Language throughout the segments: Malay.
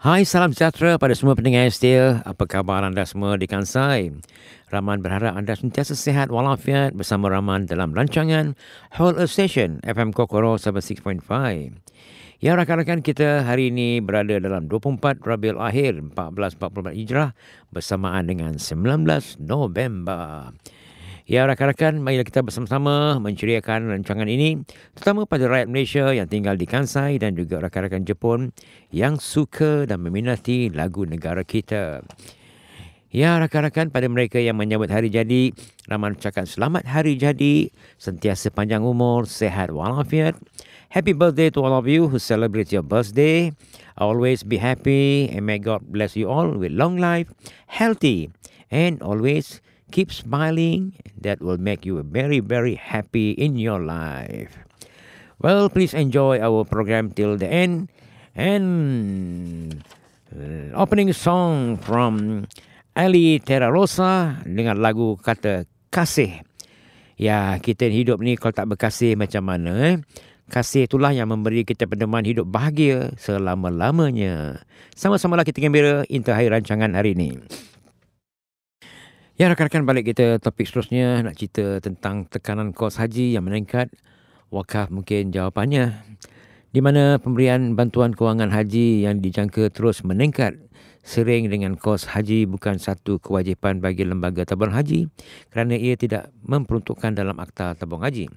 Hai, salam sejahtera pada semua pendengar setia. Apa khabar anda semua di Kansai? Rahman berharap anda sentiasa sehat walafiat bersama Rahman dalam rancangan Whole Earth Station FM Kokoro 76.5. Ya, rakan-rakan kita hari ini berada dalam 24 Rabiul Akhir 1444 Hijrah bersamaan dengan 19 November. Ya rakan-rakan, marilah kita bersama-sama menceriakan rancangan ini terutama pada rakyat Malaysia yang tinggal di Kansai dan juga rakan-rakan Jepun yang suka dan meminati lagu negara kita. Ya rakan-rakan, pada mereka yang menyambut hari jadi, Rahman ucapkan selamat hari jadi, sentiasa panjang umur, sehat walafiat. Happy birthday to all of you who celebrate your birthday. Always be happy and may God bless you all with long life, healthy and always keep smiling. That will make you very, very happy in your life. Well, please enjoy our program till the end. And uh, opening song from Ali Terrarosa dengan lagu kata kasih. Ya, kita hidup ni kalau tak berkasih macam mana eh? Kasih itulah yang memberi kita pedoman hidup bahagia selama-lamanya. Sama-samalah kita gembira intahai rancangan hari ini. Ya rakan-rakan balik kita topik seterusnya nak cerita tentang tekanan kos haji yang meningkat. Wakaf mungkin jawapannya. Di mana pemberian bantuan kewangan haji yang dijangka terus meningkat sering dengan kos haji bukan satu kewajipan bagi lembaga tabung haji kerana ia tidak memperuntukkan dalam akta tabung haji.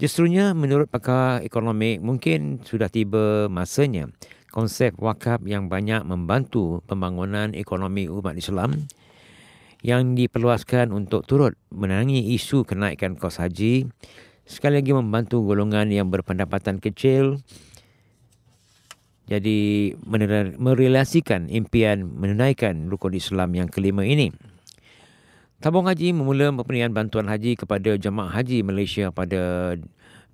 Justrunya menurut pakar ekonomi mungkin sudah tiba masanya konsep wakaf yang banyak membantu pembangunan ekonomi umat Islam yang diperluaskan untuk turut menangi isu kenaikan kos haji sekali lagi membantu golongan yang berpendapatan kecil jadi merelasikan impian menunaikan rukun Islam yang kelima ini. Tabung Haji memula pemberian bantuan haji kepada jemaah haji Malaysia pada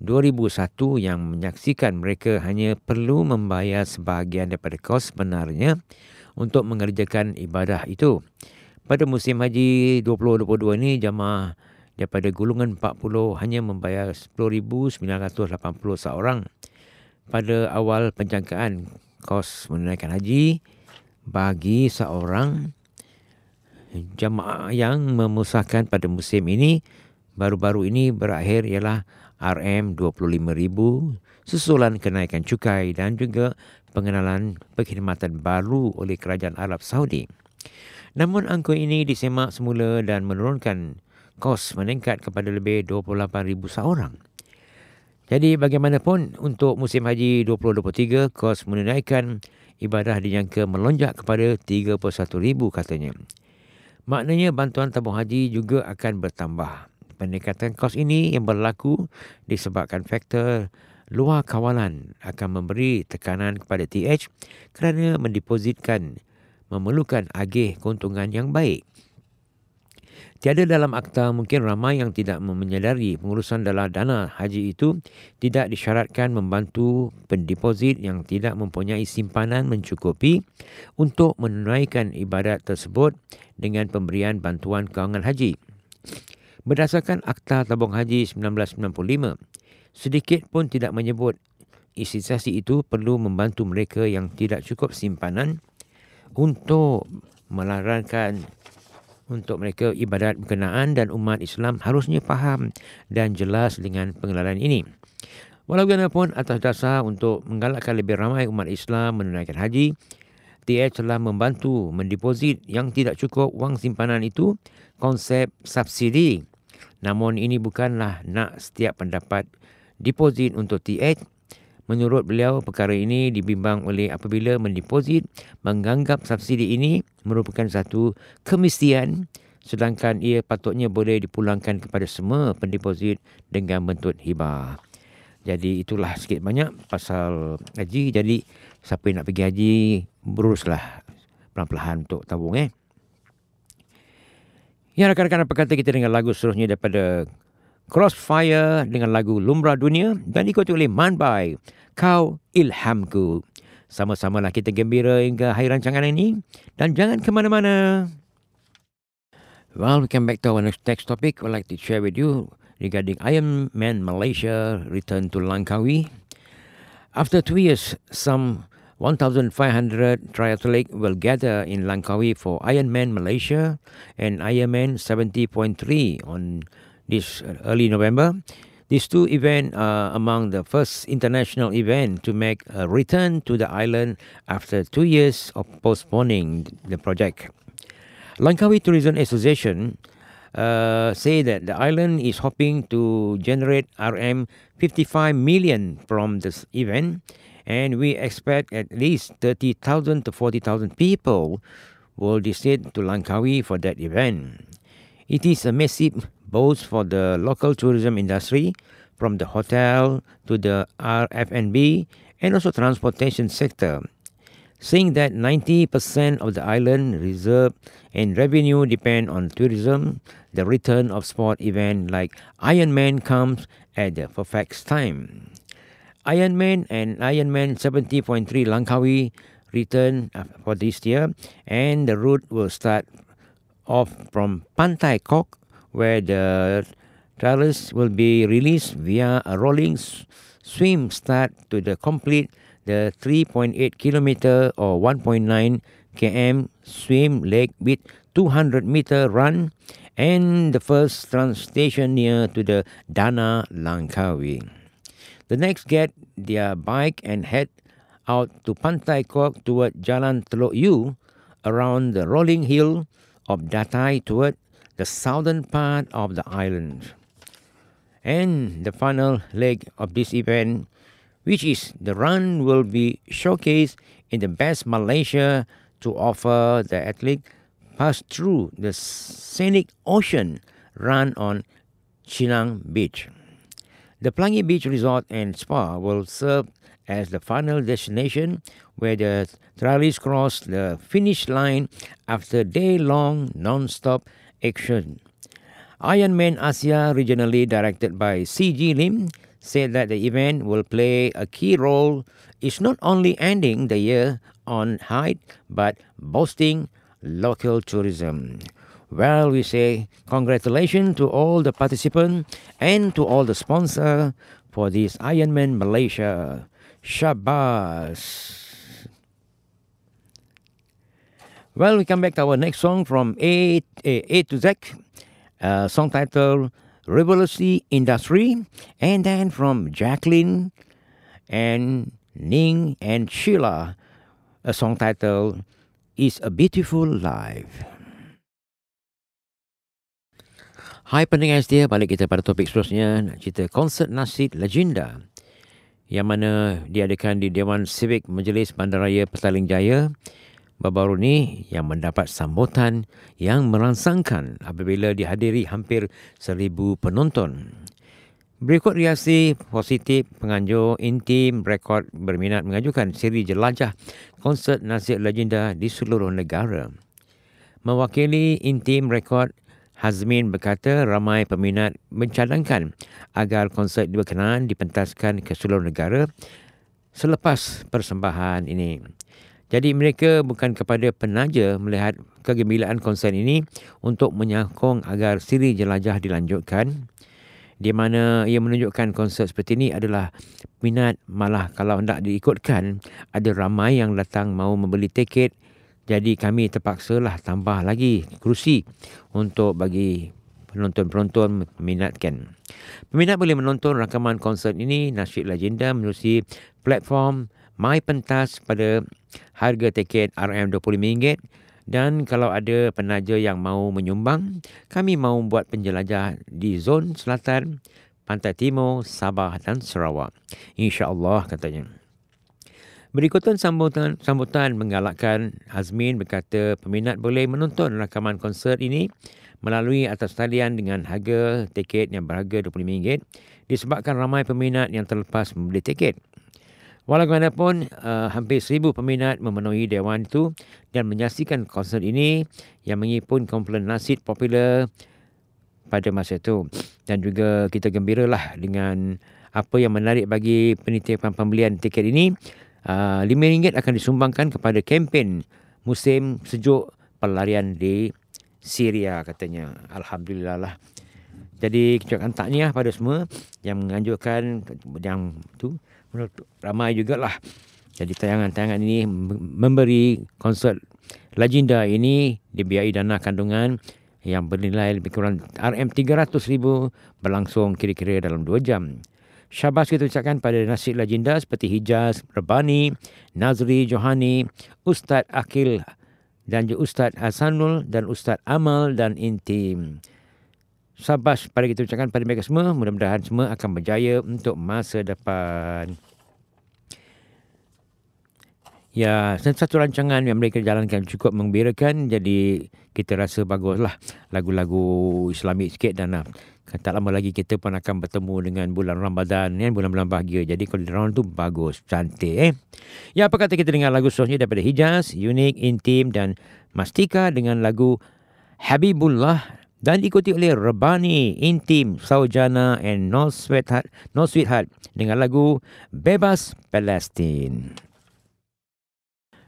2001 yang menyaksikan mereka hanya perlu membayar sebahagian daripada kos benarnya untuk mengerjakan ibadah itu. Pada musim haji 2022 ini jamaah daripada gulungan 40 hanya membayar 10,980 seorang. Pada awal penjangkaan kos menunaikan haji bagi seorang jamaah yang memusahkan pada musim ini baru-baru ini berakhir ialah RM 25,000 susulan kenaikan cukai dan juga pengenalan perkhidmatan baru oleh kerajaan Arab Saudi. Namun angka ini disemak semula dan menurunkan kos meningkat kepada lebih 28,000 seorang. Jadi bagaimanapun untuk musim haji 2023 kos menunaikan ibadah dijangka melonjak kepada 31,000 katanya. Maknanya bantuan tabung haji juga akan bertambah. Peningkatan kos ini yang berlaku disebabkan faktor luar kawalan akan memberi tekanan kepada TH kerana mendepositkan memerlukan agih keuntungan yang baik. Tiada dalam akta mungkin ramai yang tidak menyadari pengurusan dalam dana haji itu tidak disyaratkan membantu pendeposit yang tidak mempunyai simpanan mencukupi untuk menunaikan ibadat tersebut dengan pemberian bantuan kewangan haji. Berdasarkan Akta Tabung Haji 1995, sedikit pun tidak menyebut institusi itu perlu membantu mereka yang tidak cukup simpanan untuk melarangkan untuk mereka ibadat berkenaan dan umat Islam harusnya faham dan jelas dengan pengenalan ini. Walaupun atas dasar untuk menggalakkan lebih ramai umat Islam menunaikan haji, TH telah membantu mendeposit yang tidak cukup wang simpanan itu konsep subsidi. Namun ini bukanlah nak setiap pendapat deposit untuk TH Menurut beliau, perkara ini dibimbang oleh apabila mendeposit menganggap subsidi ini merupakan satu kemestian sedangkan ia patutnya boleh dipulangkan kepada semua pendeposit dengan bentuk hibah. Jadi itulah sikit banyak pasal haji. Jadi siapa yang nak pergi haji, beruslah pelan-pelan untuk tabung eh. Ya rakan-rakan apa kata kita dengan lagu seterusnya daripada Crossfire dengan lagu Lumrah Dunia dan diikuti oleh Manbai kau ilhamku. Sama-samalah kita gembira hingga akhir rancangan ini. Dan jangan ke mana-mana. Well, we come back to our next, topic. I'd like to share with you regarding Iron Man Malaysia return to Langkawi. After two years, some 1,500 triathletes will gather in Langkawi for Ironman Malaysia and Ironman 70.3 on this early November. These two events are among the first international events to make a return to the island after two years of postponing the project. Langkawi Tourism Association uh, say that the island is hoping to generate RM 55 million from this event, and we expect at least 30,000 to 40,000 people will visit to Langkawi for that event. It is a massive both for the local tourism industry, from the hotel to the RFNB, and also transportation sector. Saying that 90% of the island reserve and revenue depend on tourism, the return of sport event like Ironman comes at the perfect time. Ironman and Ironman 70.3 Langkawi return for this year, and the route will start off from Pantai Kok where the travelers will be released via a rolling swim start to the complete the 3.8 kilometer or 1.9 km swim leg with 200 meter run and the first trans station near to the Dana Langkawi. The next get their bike and head out to Pantai Kok toward Jalan Teluk Yu around the rolling hill of Datai toward the southern part of the island. And the final leg of this event, which is the run, will be showcased in the best Malaysia to offer the athlete pass through the scenic ocean run on Chinang Beach. The Plangi Beach Resort and Spa will serve as the final destination where the trialists cross the finish line after day-long non-stop action. Ironman Asia, regionally directed by C.G. Lim, said that the event will play a key role is not only ending the year on high, but boosting local tourism. Well, we say congratulations to all the participants and to all the sponsors for this Ironman Malaysia. Shabazz. Well, we come back to our next song from A, A, A to Z, uh, song titled Revolution Industry, and then from Jacqueline and Ning and Sheila, a song titled Is a Beautiful Life. Hai pendengar setia, balik kita pada topik seterusnya, nak cerita konsert Nasid Legenda. Yang mana diadakan di Dewan Civic Majlis Bandaraya Petaling Jaya baru-baru ni yang mendapat sambutan yang merangsangkan apabila dihadiri hampir seribu penonton. Berikut reaksi positif penganjur intim rekod berminat mengajukan siri jelajah konsert nasib legenda di seluruh negara. Mewakili intim rekod, Hazmin berkata ramai peminat mencadangkan agar konsert berkenaan dipentaskan ke seluruh negara selepas persembahan ini. Jadi mereka bukan kepada penaja melihat kegembiraan konsert ini untuk menyokong agar siri jelajah dilanjutkan. Di mana ia menunjukkan konsert seperti ini adalah minat malah kalau hendak diikutkan ada ramai yang datang mau membeli tiket. Jadi kami terpaksalah tambah lagi kerusi untuk bagi penonton-penonton meminatkan. Peminat boleh menonton rakaman konsert ini Nasyid Legenda menerusi platform My Pentas pada harga tiket RM25 dan kalau ada penaja yang mau menyumbang, kami mau buat penjelajah di zon selatan, pantai timur, Sabah dan Sarawak. InsyaAllah katanya. Berikutan sambutan, sambutan menggalakkan Azmin berkata peminat boleh menonton rakaman konsert ini melalui atas talian dengan harga tiket yang berharga RM25 disebabkan ramai peminat yang terlepas membeli tiket. Walaupun uh, hampir seribu peminat memenuhi dewan itu dan menyaksikan konsert ini yang mengipun kumpulan nasid popular pada masa itu. Dan juga kita gembiralah dengan apa yang menarik bagi penitipan pembelian tiket ini. Uh, RM5 akan disumbangkan kepada kempen musim sejuk pelarian di Syria katanya. Alhamdulillah lah. Jadi kita akan takniah pada semua yang menganjurkan yang tu ramai jugalah Jadi tayangan-tayangan ini memberi konsert legenda ini dibiayai dana kandungan yang bernilai lebih kurang RM300,000 berlangsung kira-kira dalam 2 jam. Syabas kita ucapkan pada nasib legenda seperti Hijaz, Rebani, Nazri, Johani, Ustaz Akil dan juga Ustaz Hasanul dan Ustaz Amal dan Intim. Sabas pada kita ucapkan pada mereka semua. Mudah-mudahan semua akan berjaya untuk masa depan. Ya, satu rancangan yang mereka jalankan cukup mengembirakan. Jadi kita rasa baguslah lagu-lagu Islamik sikit dan uh, tak lama lagi kita pun akan bertemu dengan bulan Ramadan ya, bulan-bulan bahagia. Jadi kalau Ramadan tu bagus, cantik eh. Ya, apa kata kita dengar lagu seterusnya daripada Hijaz, Unik, Intim dan Mastika dengan lagu Habibullah dan diikuti oleh Rebani, Intim, Saujana and No Sweetheart, no Sweetheart dengan lagu Bebas Palestine.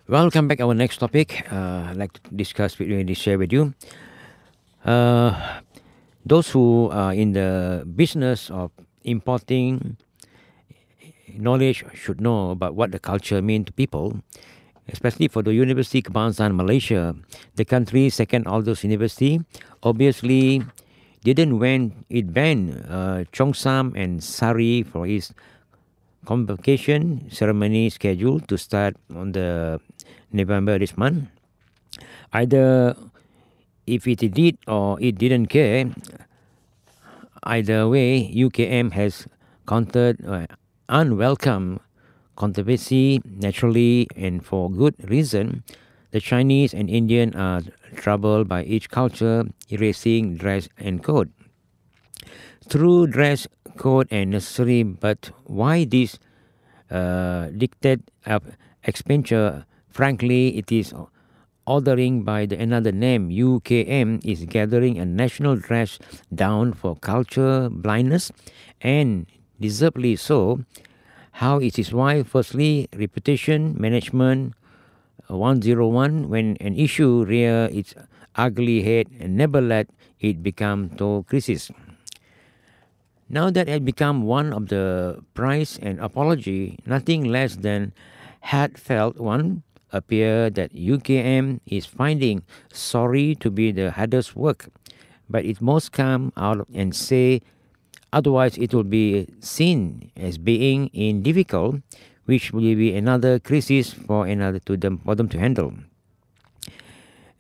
Welcome back. Our next topic, uh, I'd like to discuss with you, share with you. Uh, those who are in the business of importing knowledge should know about what the culture mean to people, especially for the University Kebangsaan Malaysia, the country's second oldest university. Obviously, didn't when it banned uh, Chongsam and Sari for its convocation ceremony scheduled to start on the November this month. Either if it did or it didn't care, either way, UKM has countered uh, unwelcome controversy naturally and for good reason. The Chinese and Indian are troubled by each culture erasing dress and code. Through dress code and necessary, but why this uh, expenditure? Frankly, it is ordering by the another name. UKM is gathering a national dress down for culture blindness, and deservedly so. How it is why, firstly, reputation management uh, 101 when an issue rear its ugly head and never let it become to crisis. Now that it become one of the price and apology, nothing less than heartfelt one, appear that UKM is finding sorry to be the hardest work, but it must come out and say, otherwise it will be seen as being in difficult, which will be another crisis for another to them for them to handle.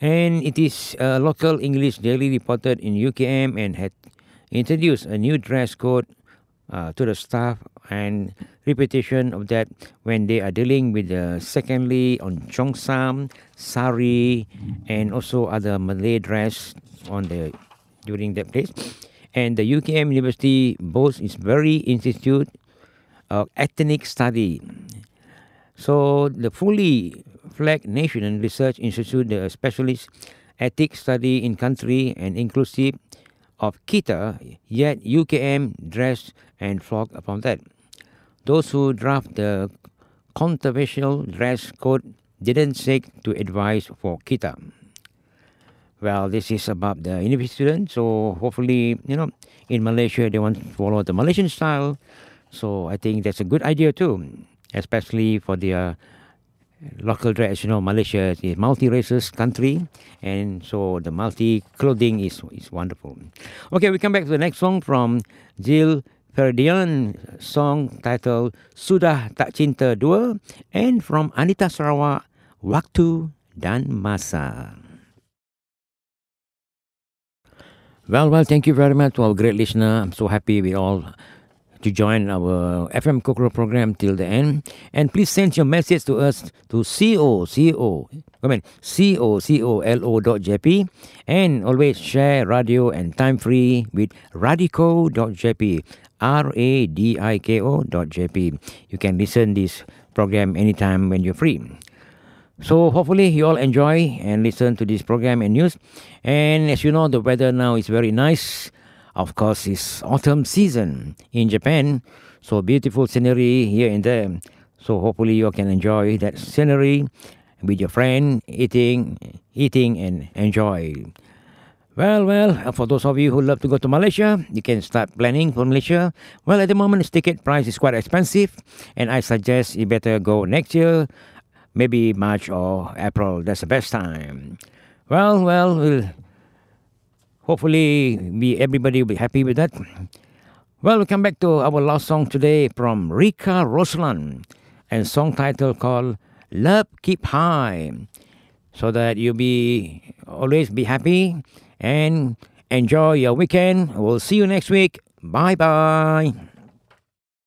And it is a local English daily reported in UKM and had introduced a new dress code uh, to the staff and repetition of that when they are dealing with the secondly on Chongsam, Sari, and also other Malay dress on the during that place. And the UKM University boasts its very institute of ethnic study. So the fully flagged Nation and Research Institute, the specialist ethnic study in country and inclusive of Kita, yet UKM dressed and flogged upon that. Those who draft the controversial dress code didn't seek to advise for Kita. Well, this is about the university students, so hopefully, you know, in Malaysia they want to follow the Malaysian style. So I think that's a good idea too, especially for the uh, local dress. You know, Malaysia is a multi-races country, and so the multi-clothing is is wonderful. Okay, we come back to the next song from Jill Ferdian, song titled Sudah Tak Cinta Dua, and from Anita Sarawak, Waktu dan Masa. Well, well, thank you very much to our great listener. I'm so happy we all to join our FM Kokoro program till the end. And please send your message to us to co co I mean co co dot jp and always share radio and time free with radico dot jp r a d i k o dot jp. You can listen this program anytime when you're free. So hopefully you all enjoy and listen to this program and news. And as you know, the weather now is very nice. Of course, it's autumn season in Japan, so beautiful scenery here and there. So hopefully you all can enjoy that scenery with your friend, eating, eating and enjoy. Well, well, for those of you who love to go to Malaysia, you can start planning for Malaysia. Well, at the moment, the ticket price is quite expensive, and I suggest you better go next year, maybe March or April. That's the best time. Well, well, we'll hopefully be everybody will be happy with that. Well, we come back to our last song today from Rika Roslan, and song title called "Love Keep High," so that you'll be always be happy and enjoy your weekend. We'll see you next week. Bye bye.